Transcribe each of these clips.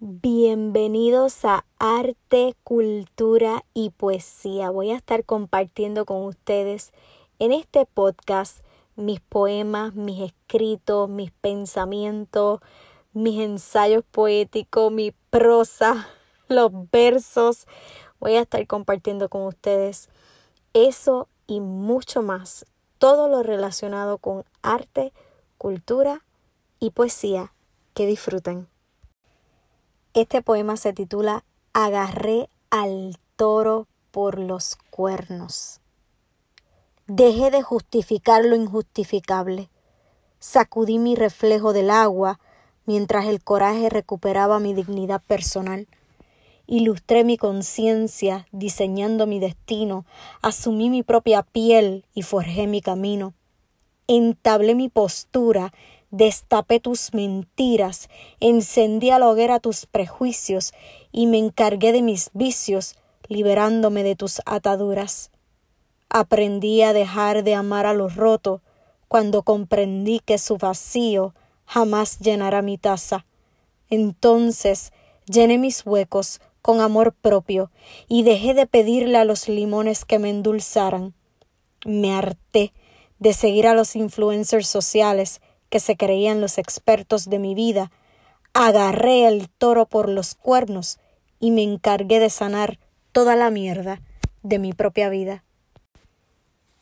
Bienvenidos a Arte, Cultura y Poesía. Voy a estar compartiendo con ustedes en este podcast mis poemas, mis escritos, mis pensamientos, mis ensayos poéticos, mi prosa, los versos. Voy a estar compartiendo con ustedes eso y mucho más. Todo lo relacionado con arte, cultura y poesía. Que disfruten. Este poema se titula Agarré al toro por los cuernos. Dejé de justificar lo injustificable. Sacudí mi reflejo del agua mientras el coraje recuperaba mi dignidad personal. Ilustré mi conciencia diseñando mi destino, asumí mi propia piel y forjé mi camino. Entablé mi postura destapé tus mentiras, encendí a la hoguera tus prejuicios y me encargué de mis vicios, liberándome de tus ataduras. Aprendí a dejar de amar a lo roto cuando comprendí que su vacío jamás llenará mi taza. Entonces llené mis huecos con amor propio y dejé de pedirle a los limones que me endulzaran. Me harté de seguir a los influencers sociales que se creían los expertos de mi vida, agarré el toro por los cuernos y me encargué de sanar toda la mierda de mi propia vida.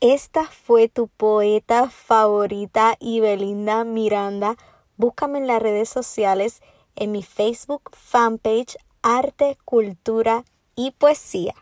Esta fue tu poeta favorita y Belinda Miranda. Búscame en las redes sociales en mi Facebook fanpage Arte, Cultura y Poesía.